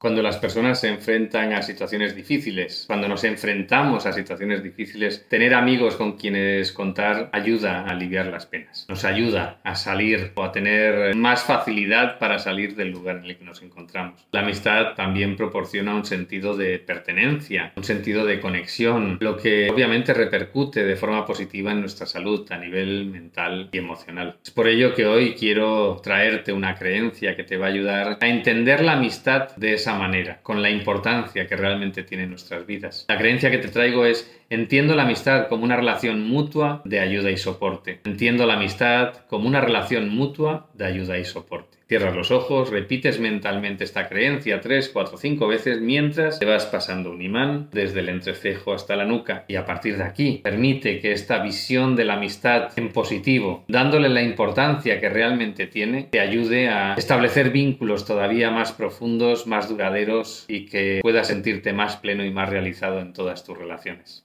Cuando las personas se enfrentan a situaciones difíciles, cuando nos enfrentamos a situaciones difíciles, tener amigos con quienes contar ayuda a aliviar las penas. Nos ayuda a salir o a tener más facilidad para salir del lugar en el que nos encontramos. La amistad también proporciona un sentido de pertenencia, un sentido de conexión, lo que obviamente repercute de forma positiva en nuestra salud a nivel mental y emocional. Es por ello que hoy quiero traerte una creencia que te va a ayudar a entender la amistad de esa manera, con la importancia que realmente tiene en nuestras vidas. La creencia que te traigo es Entiendo la amistad como una relación mutua de ayuda y soporte. Entiendo la amistad como una relación mutua de ayuda y soporte. Cierras los ojos, repites mentalmente esta creencia tres, cuatro, cinco veces mientras te vas pasando un imán desde el entrecejo hasta la nuca y a partir de aquí permite que esta visión de la amistad en positivo, dándole la importancia que realmente tiene, te ayude a establecer vínculos todavía más profundos, más duraderos y que puedas sentirte más pleno y más realizado en todas tus relaciones.